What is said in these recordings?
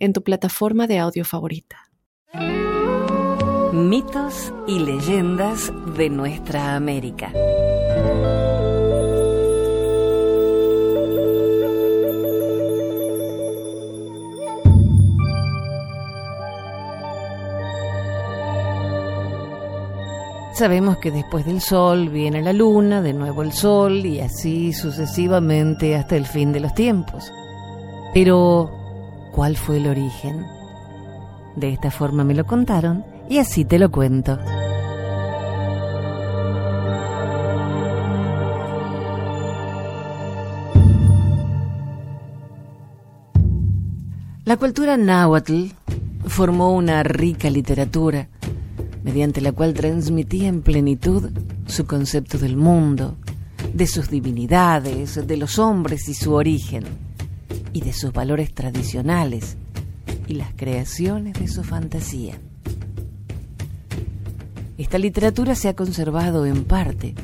en tu plataforma de audio favorita. Mitos y leyendas de nuestra América. Sabemos que después del sol viene la luna, de nuevo el sol y así sucesivamente hasta el fin de los tiempos. Pero, cuál fue el origen. De esta forma me lo contaron y así te lo cuento. La cultura náhuatl formó una rica literatura mediante la cual transmitía en plenitud su concepto del mundo, de sus divinidades, de los hombres y su origen y de sus valores tradicionales y las creaciones de su fantasía. Esta literatura se ha conservado en parte,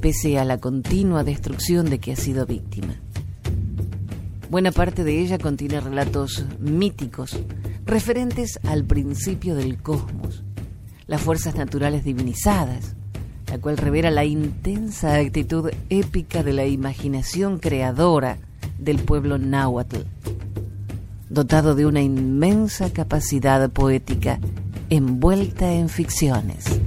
pese a la continua destrucción de que ha sido víctima. Buena parte de ella contiene relatos míticos referentes al principio del cosmos, las fuerzas naturales divinizadas, la cual revela la intensa actitud épica de la imaginación creadora del pueblo náhuatl, dotado de una inmensa capacidad poética envuelta en ficciones.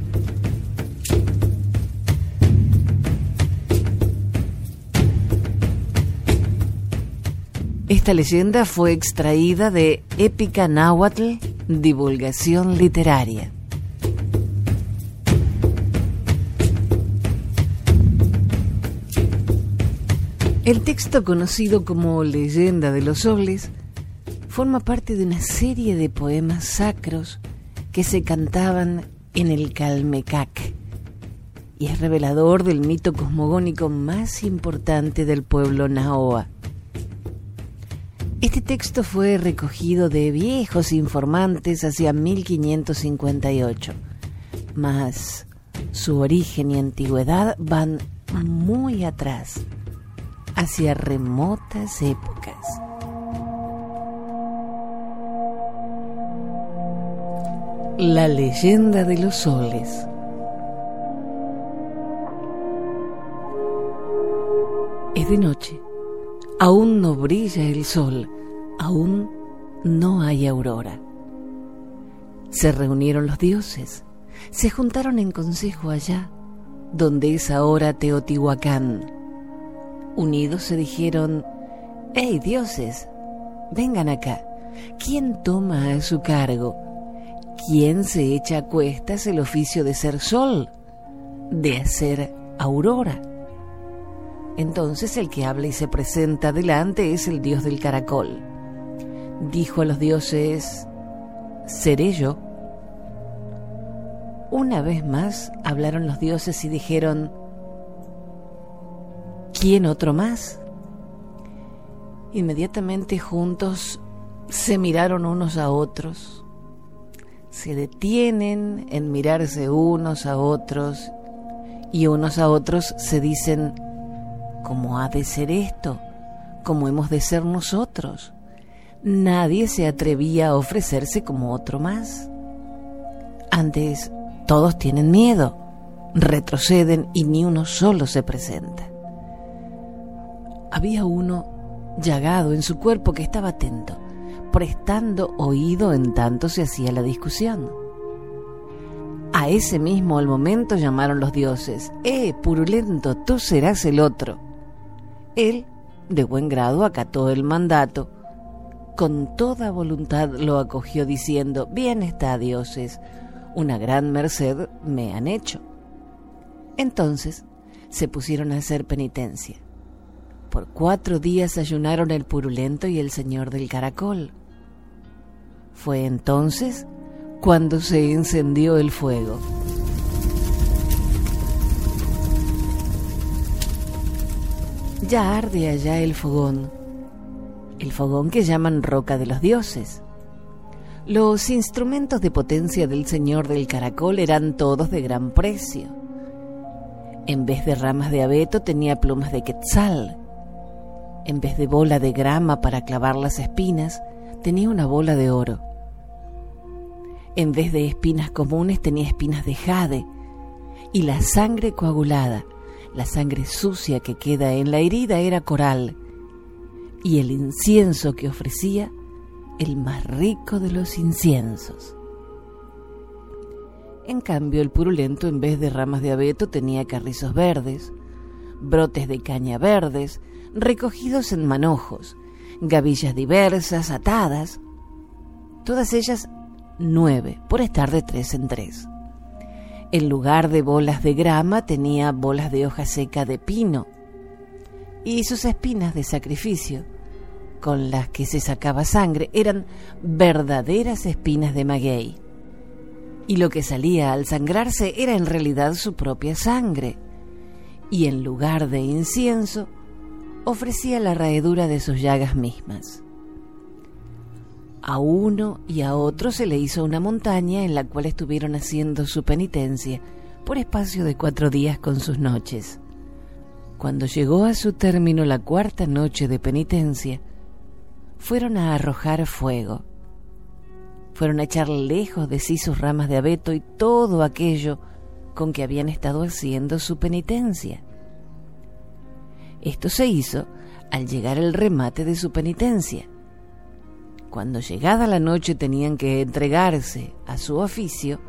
Esta leyenda fue extraída de Épica Náhuatl, Divulgación Literaria. El texto conocido como Leyenda de los Soles forma parte de una serie de poemas sacros que se cantaban en el Calmecac y es revelador del mito cosmogónico más importante del pueblo Naoa. Este texto fue recogido de viejos informantes hacia 1558, mas su origen y antigüedad van muy atrás hacia remotas épocas. La leyenda de los soles. Es de noche. Aún no brilla el sol. Aún no hay aurora. Se reunieron los dioses. Se juntaron en consejo allá, donde es ahora Teotihuacán Unidos se dijeron, ¡Hey dioses! Vengan acá. ¿Quién toma a su cargo? ¿Quién se echa a cuestas el oficio de ser sol? De hacer aurora. Entonces el que habla y se presenta delante es el dios del caracol. Dijo a los dioses, seré yo. Una vez más hablaron los dioses y dijeron, ¿Quién otro más? Inmediatamente juntos se miraron unos a otros, se detienen en mirarse unos a otros y unos a otros se dicen, ¿cómo ha de ser esto? ¿Cómo hemos de ser nosotros? Nadie se atrevía a ofrecerse como otro más. Antes, todos tienen miedo, retroceden y ni uno solo se presenta había uno llagado en su cuerpo que estaba atento, prestando oído en tanto se hacía la discusión. A ese mismo al momento llamaron los dioses, ¡Eh, purulento, tú serás el otro! Él, de buen grado, acató el mandato. Con toda voluntad lo acogió diciendo, Bien está, dioses, una gran merced me han hecho. Entonces se pusieron a hacer penitencia. Por cuatro días ayunaron el purulento y el señor del caracol. Fue entonces cuando se encendió el fuego. Ya arde allá el fogón, el fogón que llaman roca de los dioses. Los instrumentos de potencia del señor del caracol eran todos de gran precio. En vez de ramas de abeto tenía plumas de quetzal. En vez de bola de grama para clavar las espinas, tenía una bola de oro. En vez de espinas comunes tenía espinas de jade. Y la sangre coagulada, la sangre sucia que queda en la herida era coral. Y el incienso que ofrecía el más rico de los inciensos. En cambio, el purulento en vez de ramas de abeto tenía carrizos verdes, brotes de caña verdes, recogidos en manojos, gavillas diversas, atadas, todas ellas nueve, por estar de tres en tres. En lugar de bolas de grama tenía bolas de hoja seca de pino y sus espinas de sacrificio con las que se sacaba sangre eran verdaderas espinas de maguey. Y lo que salía al sangrarse era en realidad su propia sangre. Y en lugar de incienso, ofrecía la raedura de sus llagas mismas. A uno y a otro se le hizo una montaña en la cual estuvieron haciendo su penitencia por espacio de cuatro días con sus noches. Cuando llegó a su término la cuarta noche de penitencia, fueron a arrojar fuego. Fueron a echar lejos de sí sus ramas de abeto y todo aquello con que habían estado haciendo su penitencia. Esto se hizo al llegar el remate de su penitencia. Cuando llegada la noche tenían que entregarse a su oficio,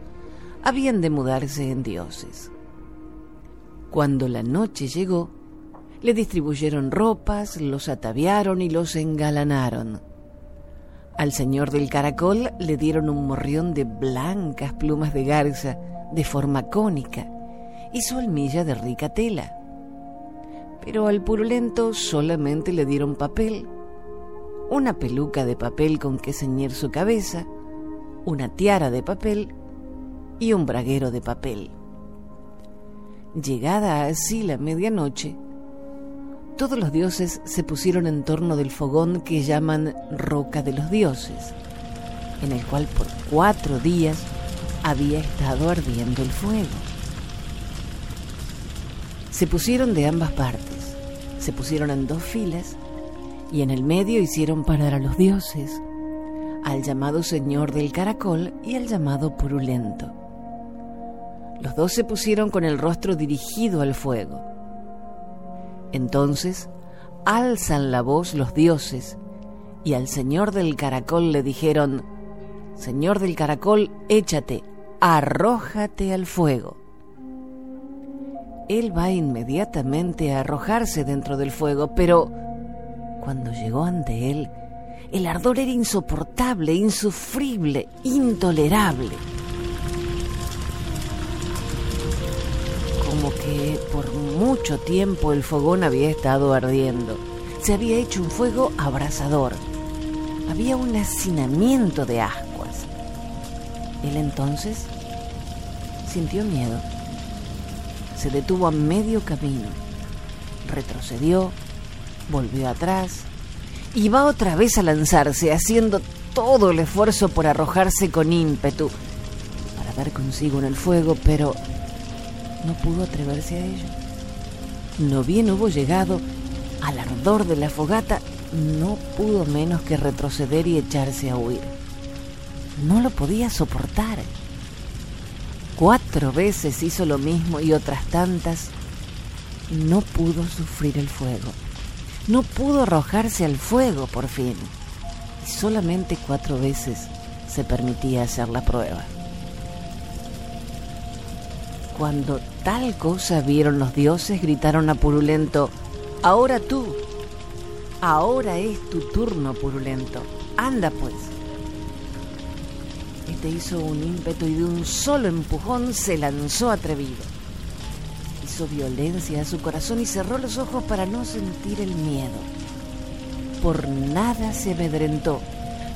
habían de mudarse en dioses. Cuando la noche llegó, le distribuyeron ropas, los ataviaron y los engalanaron. Al señor del caracol le dieron un morrión de blancas plumas de garza de forma cónica y su almilla de rica tela. Pero al purulento solamente le dieron papel, una peluca de papel con que ceñir su cabeza, una tiara de papel y un braguero de papel. Llegada así la medianoche, todos los dioses se pusieron en torno del fogón que llaman roca de los dioses, en el cual por cuatro días había estado ardiendo el fuego. Se pusieron de ambas partes, se pusieron en dos filas y en el medio hicieron parar a los dioses, al llamado Señor del Caracol y al llamado Purulento. Los dos se pusieron con el rostro dirigido al fuego entonces alzan la voz los dioses y al señor del caracol le dijeron, Señor del caracol, échate, arrójate al fuego. Él va inmediatamente a arrojarse dentro del fuego, pero cuando llegó ante él, el ardor era insoportable, insufrible, intolerable. Como que por mucho tiempo el fogón había estado ardiendo. Se había hecho un fuego abrasador. Había un hacinamiento de ascuas. Él entonces sintió miedo. Se detuvo a medio camino. Retrocedió, volvió atrás y va otra vez a lanzarse, haciendo todo el esfuerzo por arrojarse con ímpetu para dar consigo en el fuego, pero no pudo atreverse a ello no bien hubo llegado al ardor de la fogata, no pudo menos que retroceder y echarse a huir. No lo podía soportar. Cuatro veces hizo lo mismo y otras tantas no pudo sufrir el fuego. No pudo arrojarse al fuego por fin. Y solamente cuatro veces se permitía hacer la prueba. Cuando tal cosa vieron los dioses, gritaron a Purulento, ahora tú, ahora es tu turno, Purulento, anda pues. Este hizo un ímpetu y de un solo empujón se lanzó atrevido. Hizo violencia a su corazón y cerró los ojos para no sentir el miedo. Por nada se amedrentó,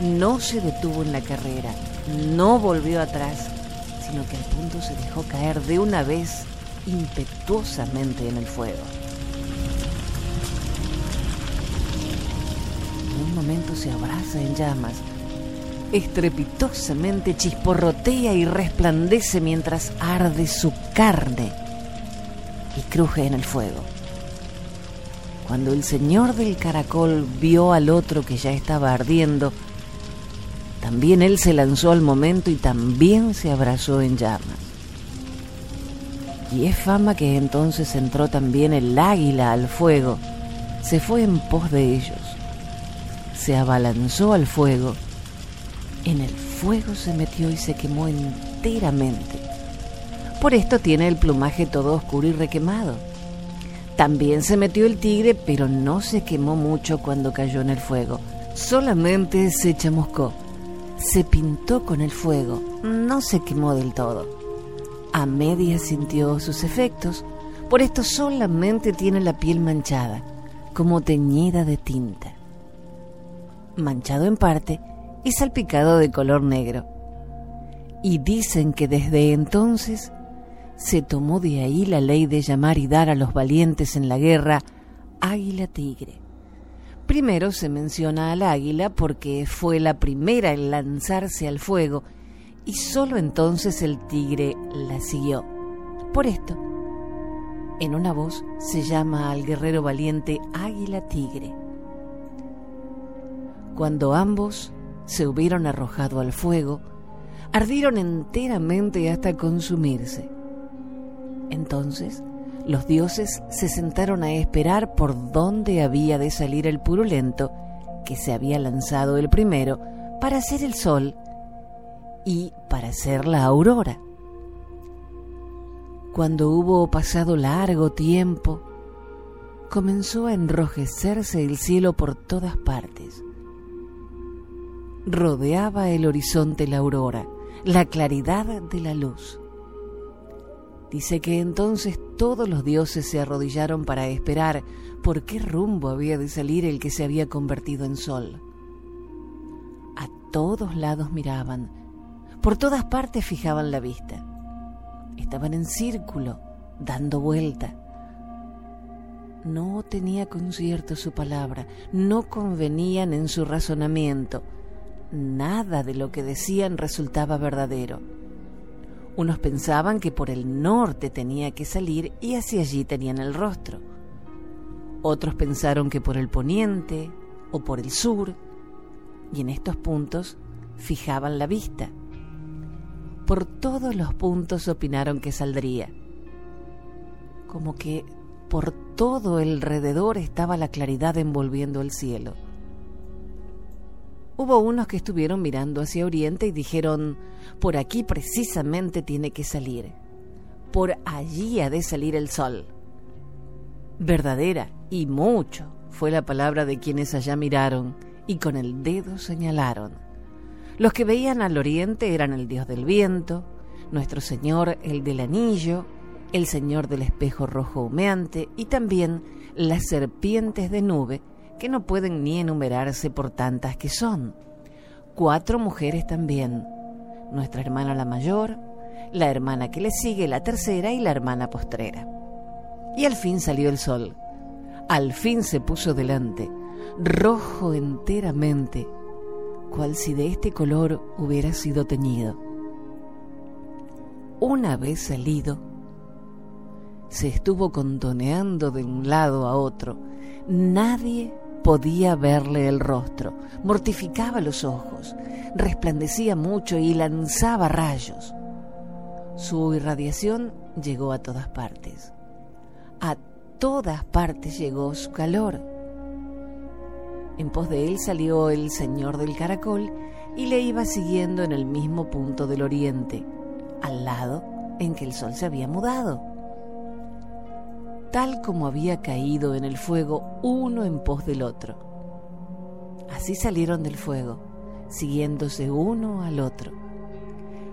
no se detuvo en la carrera, no volvió atrás, sino que al punto se dejó caer de una vez impetuosamente en el fuego. En un momento se abraza en llamas, estrepitosamente chisporrotea y resplandece mientras arde su carne y cruje en el fuego. Cuando el señor del caracol vio al otro que ya estaba ardiendo, también él se lanzó al momento y también se abrazó en llamas. Y es fama que entonces entró también el águila al fuego, se fue en pos de ellos, se abalanzó al fuego, en el fuego se metió y se quemó enteramente. Por esto tiene el plumaje todo oscuro y requemado. También se metió el tigre, pero no se quemó mucho cuando cayó en el fuego. Solamente se chamuscó. Se pintó con el fuego, no se quemó del todo. A media sintió sus efectos, por esto solamente tiene la piel manchada, como teñida de tinta. Manchado en parte y salpicado de color negro. Y dicen que desde entonces se tomó de ahí la ley de llamar y dar a los valientes en la guerra águila tigre. Primero se menciona al águila porque fue la primera en lanzarse al fuego y solo entonces el tigre la siguió. Por esto, en una voz se llama al guerrero valiente águila tigre. Cuando ambos se hubieron arrojado al fuego, ardieron enteramente hasta consumirse. Entonces los dioses se sentaron a esperar por dónde había de salir el purulento que se había lanzado el primero para hacer el sol y para hacer la aurora. Cuando hubo pasado largo tiempo, comenzó a enrojecerse el cielo por todas partes. Rodeaba el horizonte la aurora, la claridad de la luz. Dice que entonces todos los dioses se arrodillaron para esperar por qué rumbo había de salir el que se había convertido en sol. A todos lados miraban, por todas partes fijaban la vista. Estaban en círculo, dando vuelta. No tenía concierto su palabra, no convenían en su razonamiento. Nada de lo que decían resultaba verdadero unos pensaban que por el norte tenía que salir y hacia allí tenían el rostro. Otros pensaron que por el poniente o por el sur, y en estos puntos fijaban la vista. Por todos los puntos opinaron que saldría. Como que por todo alrededor estaba la claridad envolviendo el cielo. Hubo unos que estuvieron mirando hacia oriente y dijeron, por aquí precisamente tiene que salir, por allí ha de salir el sol. Verdadera y mucho fue la palabra de quienes allá miraron y con el dedo señalaron. Los que veían al oriente eran el dios del viento, nuestro señor el del anillo, el señor del espejo rojo humeante y también las serpientes de nube que no pueden ni enumerarse por tantas que son. Cuatro mujeres también. Nuestra hermana la mayor, la hermana que le sigue, la tercera y la hermana postrera. Y al fin salió el sol. Al fin se puso delante, rojo enteramente, cual si de este color hubiera sido teñido. Una vez salido, se estuvo contoneando de un lado a otro. Nadie podía verle el rostro, mortificaba los ojos, resplandecía mucho y lanzaba rayos. Su irradiación llegó a todas partes. A todas partes llegó su calor. En pos de él salió el señor del caracol y le iba siguiendo en el mismo punto del oriente, al lado en que el sol se había mudado tal como había caído en el fuego uno en pos del otro. Así salieron del fuego, siguiéndose uno al otro.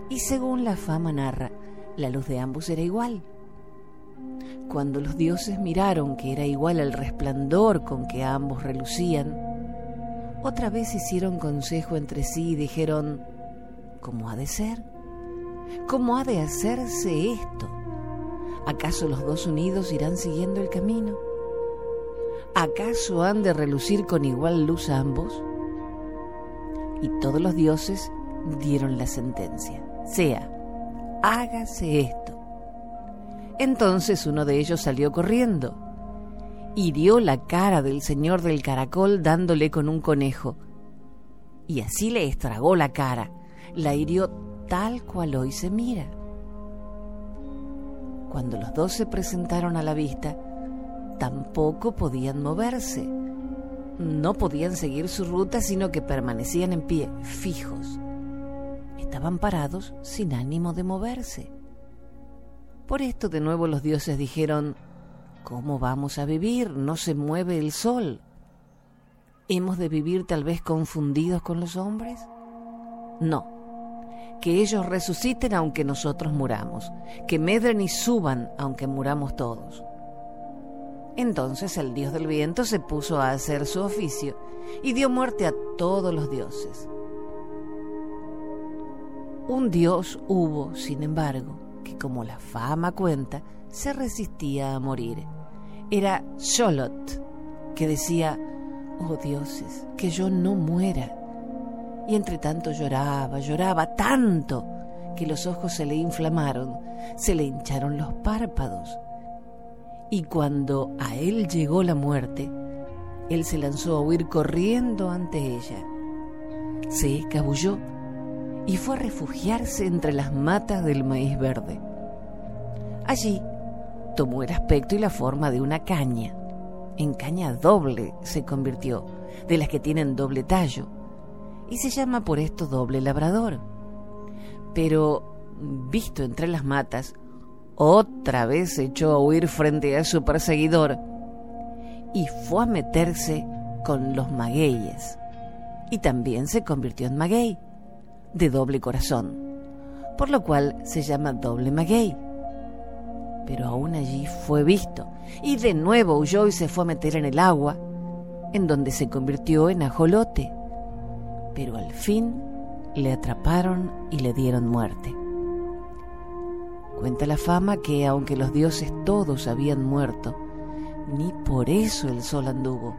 Y según la fama narra, la luz de ambos era igual. Cuando los dioses miraron que era igual el resplandor con que ambos relucían, Otra vez hicieron consejo entre sí y dijeron, ¿cómo ha de ser? ¿Cómo ha de hacerse esto? ¿Acaso los dos unidos irán siguiendo el camino? ¿Acaso han de relucir con igual luz ambos? Y todos los dioses dieron la sentencia, sea, hágase esto. Entonces uno de ellos salió corriendo hirió la cara del señor del caracol dándole con un conejo. Y así le estragó la cara, la hirió tal cual hoy se mira. Cuando los dos se presentaron a la vista, tampoco podían moverse. No podían seguir su ruta, sino que permanecían en pie, fijos. Estaban parados sin ánimo de moverse. Por esto de nuevo los dioses dijeron, ¿Cómo vamos a vivir? No se mueve el sol. ¿Hemos de vivir tal vez confundidos con los hombres? No. Que ellos resuciten aunque nosotros muramos, que medren y suban aunque muramos todos. Entonces el dios del viento se puso a hacer su oficio y dio muerte a todos los dioses. Un dios hubo, sin embargo, que como la fama cuenta, se resistía a morir. Era Sholot, que decía, oh dioses, que yo no muera. Y entre tanto lloraba, lloraba tanto que los ojos se le inflamaron, se le hincharon los párpados. Y cuando a él llegó la muerte, él se lanzó a huir corriendo ante ella. Se escabulló y fue a refugiarse entre las matas del maíz verde. Allí tomó el aspecto y la forma de una caña. En caña doble se convirtió, de las que tienen doble tallo, y se llama por esto doble labrador. Pero, visto entre las matas, otra vez se echó a huir frente a su perseguidor y fue a meterse con los magueyes. Y también se convirtió en maguey, de doble corazón, por lo cual se llama doble maguey pero aún allí fue visto, y de nuevo huyó y se fue a meter en el agua, en donde se convirtió en ajolote. Pero al fin le atraparon y le dieron muerte. Cuenta la fama que aunque los dioses todos habían muerto, ni por eso el sol anduvo.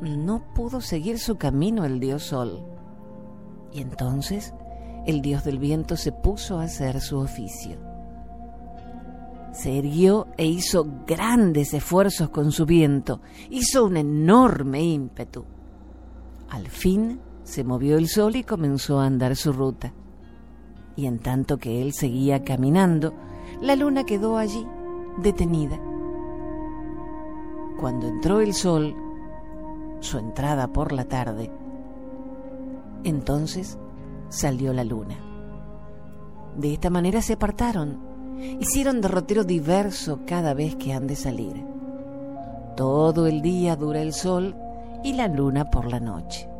No pudo seguir su camino el dios sol. Y entonces el dios del viento se puso a hacer su oficio se erguió e hizo grandes esfuerzos con su viento, hizo un enorme ímpetu. Al fin se movió el sol y comenzó a andar su ruta. Y en tanto que él seguía caminando, la luna quedó allí, detenida. Cuando entró el sol, su entrada por la tarde, entonces salió la luna. De esta manera se apartaron hicieron derrotero diverso cada vez que han de salir. Todo el día dura el sol y la luna por la noche.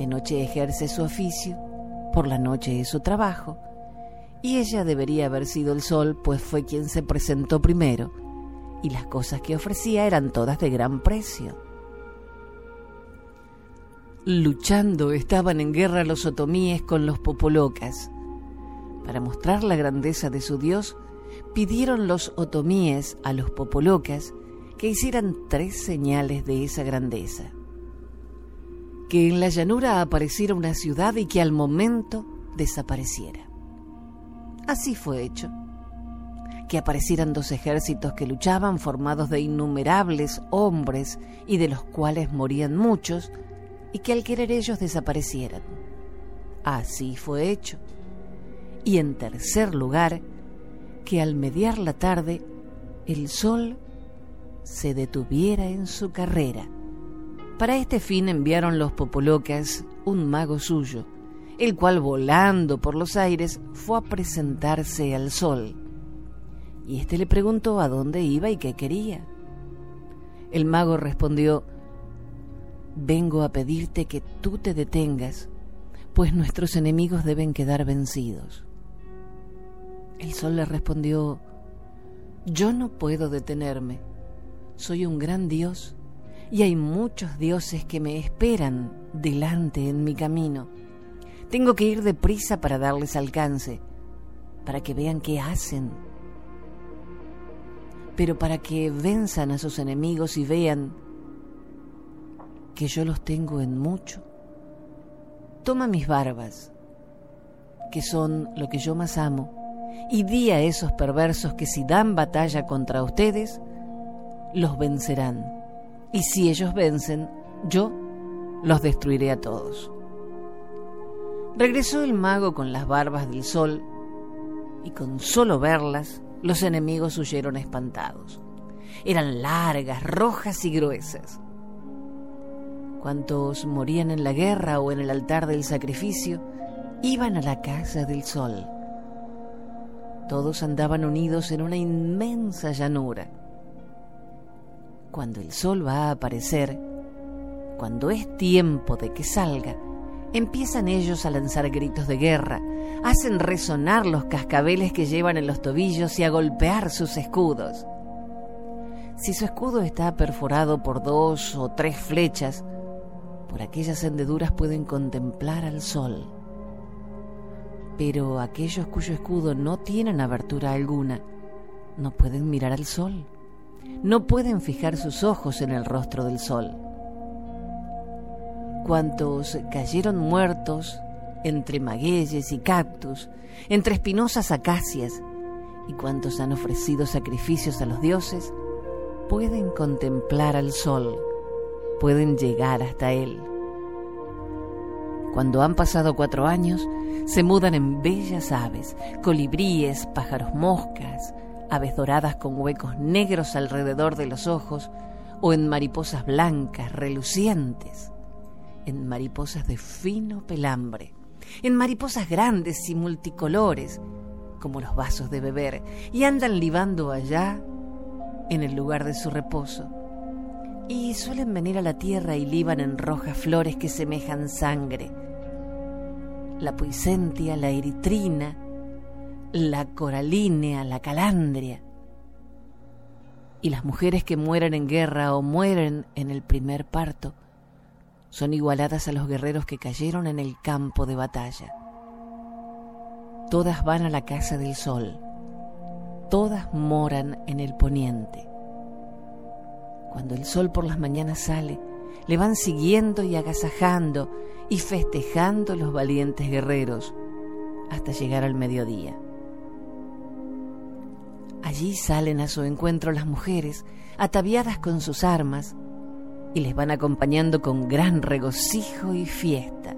De noche ejerce su oficio, por la noche es su trabajo, y ella debería haber sido el sol, pues fue quien se presentó primero, y las cosas que ofrecía eran todas de gran precio. Luchando estaban en guerra los otomíes con los popolocas, para mostrar la grandeza de su Dios, pidieron los otomíes a los popolocas que hicieran tres señales de esa grandeza. Que en la llanura apareciera una ciudad y que al momento desapareciera. Así fue hecho. Que aparecieran dos ejércitos que luchaban formados de innumerables hombres y de los cuales morían muchos, y que al querer ellos desaparecieran. Así fue hecho y en tercer lugar, que al mediar la tarde el sol se detuviera en su carrera. Para este fin enviaron los popolocas un mago suyo, el cual volando por los aires fue a presentarse al sol. Y éste le preguntó a dónde iba y qué quería. El mago respondió, Vengo a pedirte que tú te detengas, pues nuestros enemigos deben quedar vencidos. El sol le respondió, Yo no puedo detenerme, soy un gran Dios y hay muchos dioses que me esperan delante en mi camino. Tengo que ir deprisa para darles alcance, para que vean qué hacen. Pero para que venzan a sus enemigos y vean que yo los tengo en mucho. Toma mis barbas, que son lo que yo más amo, y di a esos perversos que si dan batalla contra ustedes, los vencerán. Y si ellos vencen, yo los destruiré a todos. Regresó el mago con las barbas del sol, y con solo verlas, los enemigos huyeron espantados. Eran largas, rojas y gruesas. Cuantos morían en la guerra o en el altar del sacrificio, iban a la casa del sol. Todos andaban unidos en una inmensa llanura. Cuando el sol va a aparecer, cuando es tiempo de que salga, empiezan ellos a lanzar gritos de guerra, hacen resonar los cascabeles que llevan en los tobillos y a golpear sus escudos. Si su escudo está perforado por dos o tres flechas, por aquellas hendeduras pueden contemplar al sol pero aquellos cuyo escudo no tienen abertura alguna no pueden mirar al sol, no pueden fijar sus ojos en el rostro del sol. Cuantos cayeron muertos entre magueyes y cactus, entre espinosas acacias, y cuantos han ofrecido sacrificios a los dioses, pueden contemplar al sol, pueden llegar hasta él. Cuando han pasado cuatro años, se mudan en bellas aves, colibríes, pájaros moscas, aves doradas con huecos negros alrededor de los ojos, o en mariposas blancas, relucientes, en mariposas de fino pelambre, en mariposas grandes y multicolores, como los vasos de beber, y andan libando allá, en el lugar de su reposo. Y suelen venir a la tierra y liban en rojas flores que semejan sangre, la puisentia, la eritrina, la coralínea, la calandria. Y las mujeres que mueren en guerra o mueren en el primer parto son igualadas a los guerreros que cayeron en el campo de batalla. Todas van a la casa del sol, todas moran en el poniente. Cuando el sol por las mañanas sale, le van siguiendo y agasajando y festejando los valientes guerreros hasta llegar al mediodía. Allí salen a su encuentro las mujeres, ataviadas con sus armas, y les van acompañando con gran regocijo y fiesta.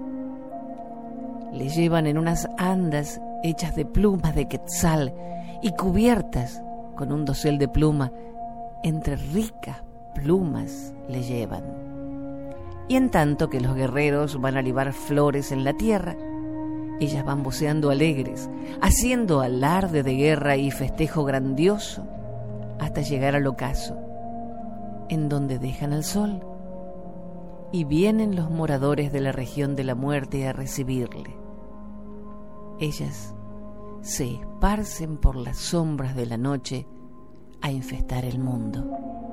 Les llevan en unas andas hechas de plumas de quetzal y cubiertas con un dosel de pluma, entre ricas plumas le llevan y en tanto que los guerreros van a libar flores en la tierra, ellas van voceando alegres, haciendo alarde de guerra y festejo grandioso hasta llegar al ocaso, en donde dejan al sol y vienen los moradores de la región de la muerte a recibirle. Ellas se esparcen por las sombras de la noche a infestar el mundo.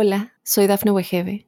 Hola, soy Dafne Wegebe